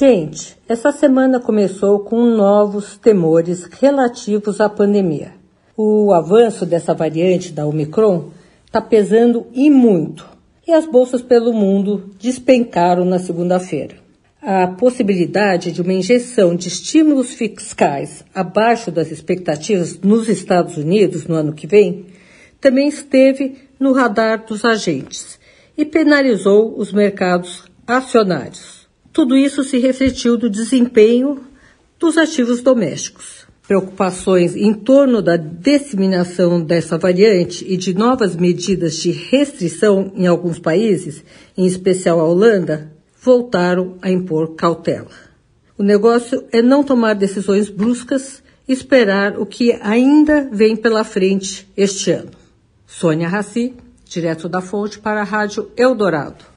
Gente, essa semana começou com novos temores relativos à pandemia. O avanço dessa variante da Omicron está pesando e muito, e as bolsas pelo mundo despencaram na segunda-feira a possibilidade de uma injeção de estímulos fiscais abaixo das expectativas nos Estados Unidos no ano que vem também esteve no radar dos agentes e penalizou os mercados acionários. Tudo isso se refletiu no desempenho dos ativos domésticos. Preocupações em torno da disseminação dessa variante e de novas medidas de restrição em alguns países, em especial a Holanda, voltaram a impor cautela. O negócio é não tomar decisões bruscas e esperar o que ainda vem pela frente este ano. Sônia Raci, direto da Fonte para a Rádio Eldorado.